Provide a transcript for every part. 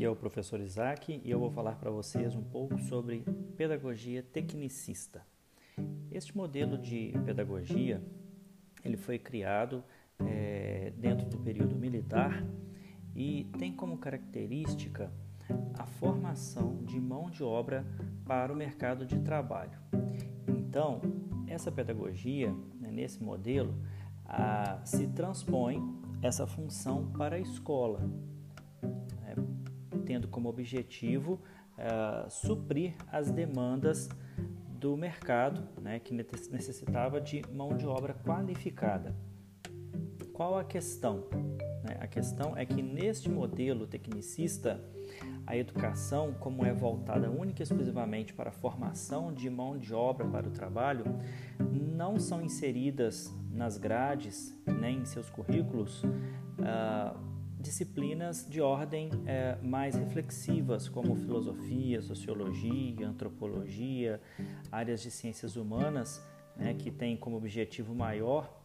Aqui é o professor Isaac e eu vou falar para vocês um pouco sobre pedagogia tecnicista. Este modelo de pedagogia ele foi criado é, dentro do período militar e tem como característica a formação de mão de obra para o mercado de trabalho. Então, essa pedagogia, né, nesse modelo, a, se transpõe essa função para a escola, tendo como objetivo uh, suprir as demandas do mercado, né, que necessitava de mão de obra qualificada. Qual a questão? Né, a questão é que neste modelo tecnicista, a educação, como é voltada única e exclusivamente para a formação de mão de obra para o trabalho, não são inseridas nas grades nem em seus currículos uh, disciplinas de ordem é, mais reflexivas, como filosofia, sociologia, antropologia, áreas de ciências humanas, né, que têm como objetivo maior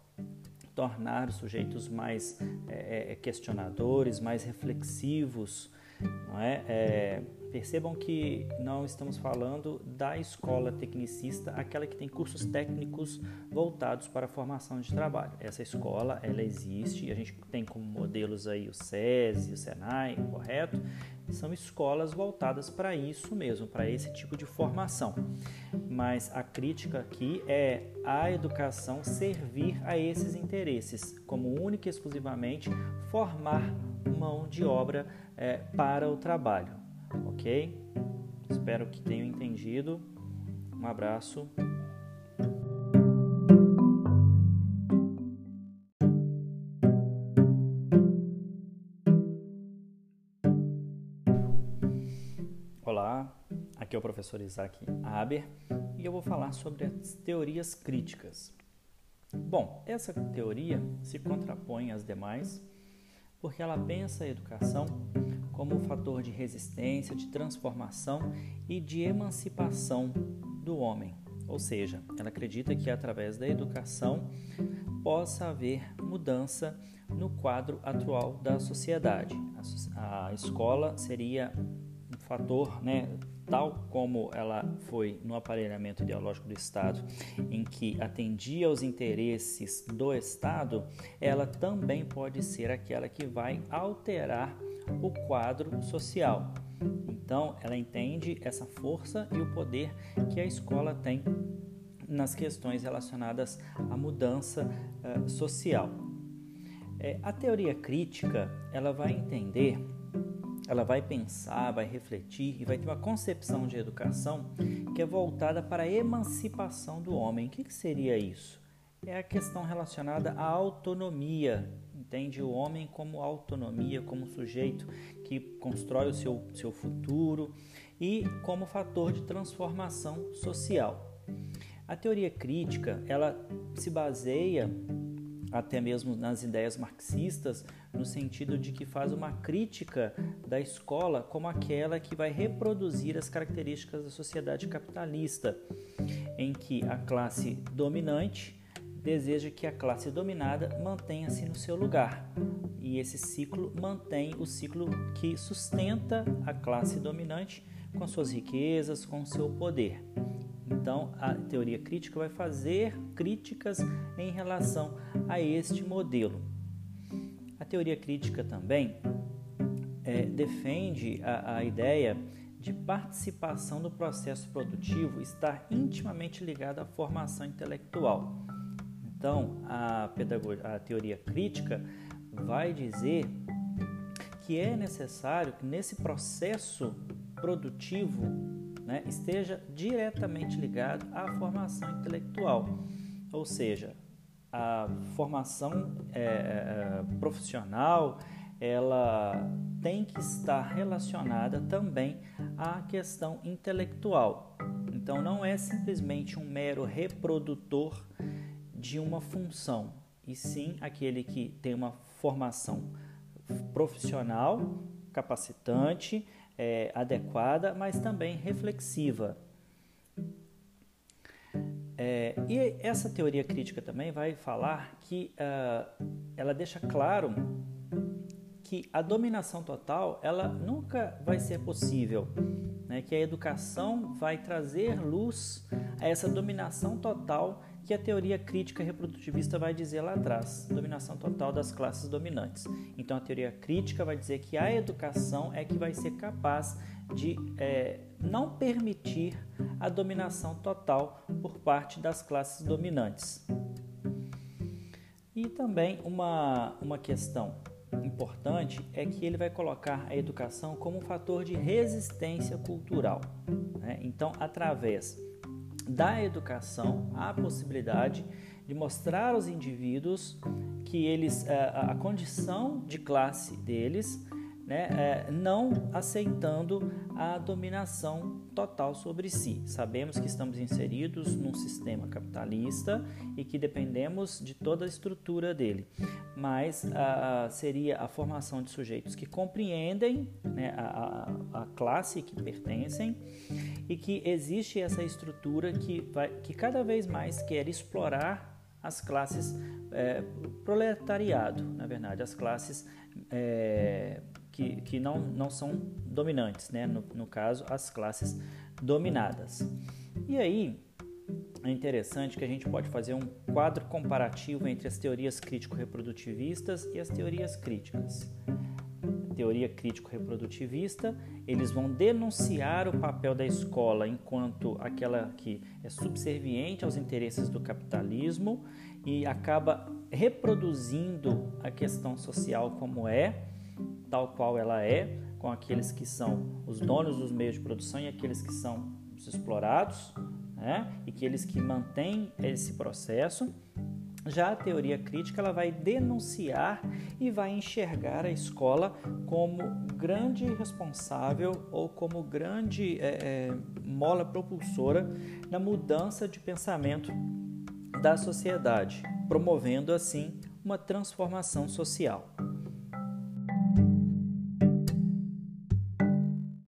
tornar os sujeitos mais é, é questionadores, mais reflexivos, não é? é Percebam que não estamos falando da escola tecnicista, aquela que tem cursos técnicos voltados para a formação de trabalho. Essa escola, ela existe, a gente tem como modelos aí o SESI, o SENAI, correto? São escolas voltadas para isso mesmo, para esse tipo de formação. Mas a crítica aqui é a educação servir a esses interesses, como única e exclusivamente formar mão de obra é, para o trabalho ok? Espero que tenham entendido. Um abraço. Olá, aqui é o professor Isaac Aber e eu vou falar sobre as teorias críticas. Bom, essa teoria se contrapõe às demais porque ela pensa a educação como um fator de resistência, de transformação e de emancipação do homem. Ou seja, ela acredita que através da educação possa haver mudança no quadro atual da sociedade. A, escola seria um fator, né, tal como ela foi no aparelhamento ideológico do Estado, em que atendia aos interesses do Estado, ela também pode ser aquela que vai alterar o quadro social. Então, ela entende essa força e o poder que a escola tem nas questões relacionadas à mudança uh, social. É, a teoria crítica ela vai entender, ela vai pensar, vai refletir e vai ter uma concepção de educação que é voltada para a emancipação do homem. O que, que seria isso? É a questão relacionada à autonomia entende o homem como autonomia, como sujeito que constrói o seu, seu futuro e como fator de transformação social. A teoria crítica, ela se baseia até mesmo nas ideias marxistas, no sentido de que faz uma crítica da escola como aquela que vai reproduzir as características da sociedade capitalista, em que a classe dominante deseja que a classe dominada mantenha-se no seu lugar. E esse ciclo mantém o ciclo que sustenta a classe dominante com suas riquezas, com seu poder. Então, a teoria crítica vai fazer críticas em relação a este modelo. A teoria crítica também é, defende a, a ideia de participação no processo produtivo estar intimamente ligada à formação intelectual. Então, a, a teoria crítica vai dizer que é necessário que nesse processo produtivo né, esteja diretamente ligado à formação intelectual, ou seja, a formação é, é, profissional ela tem que estar relacionada também à questão intelectual. Então, não é simplesmente um mero reprodutor de uma função, e sim aquele que tem uma formação profissional, capacitante, é, adequada, mas também reflexiva. É, e essa teoria crítica também vai falar que uh, ela deixa claro que a dominação total ela nunca vai ser possível, né? que a educação vai trazer luz a essa dominação total que a teoria crítica reprodutivista vai dizer lá atrás, dominação total das classes dominantes. Então a teoria crítica vai dizer que a educação é que vai ser capaz de é, não permitir a dominação total por parte das classes dominantes. E também uma, uma questão importante é que ele vai colocar a educação como um fator de resistência cultural. Né? Então, através da educação, a possibilidade de mostrar aos indivíduos que eles eh, a condição de classe deles né, é, não aceitando a dominação total sobre si. Sabemos que estamos inseridos num sistema capitalista e que dependemos de toda a estrutura dele, mas a, seria a formação de sujeitos que compreendem né, a, a, a, classe que pertencem e que existe essa estrutura que, vai, que cada vez mais quer explorar as classes é, proletariado, na verdade, as classes é, que, que não, não são dominantes, né? no, no caso, as classes dominadas. E aí é interessante que a gente pode fazer um quadro comparativo entre as teorias crítico-reprodutivistas e as teorias críticas. teoria crítico-reprodutivista, eles vão denunciar o papel da escola enquanto aquela que é subserviente aos interesses do capitalismo e acaba reproduzindo a questão social como é tal qual ela é, com aqueles que são os donos dos meios de produção e aqueles que são os explorados, né? e aqueles que mantêm esse processo. Já a teoria crítica ela vai denunciar e vai enxergar a escola como grande responsável ou como grande é, é, mola propulsora na mudança de pensamento da sociedade, promovendo assim uma transformação social.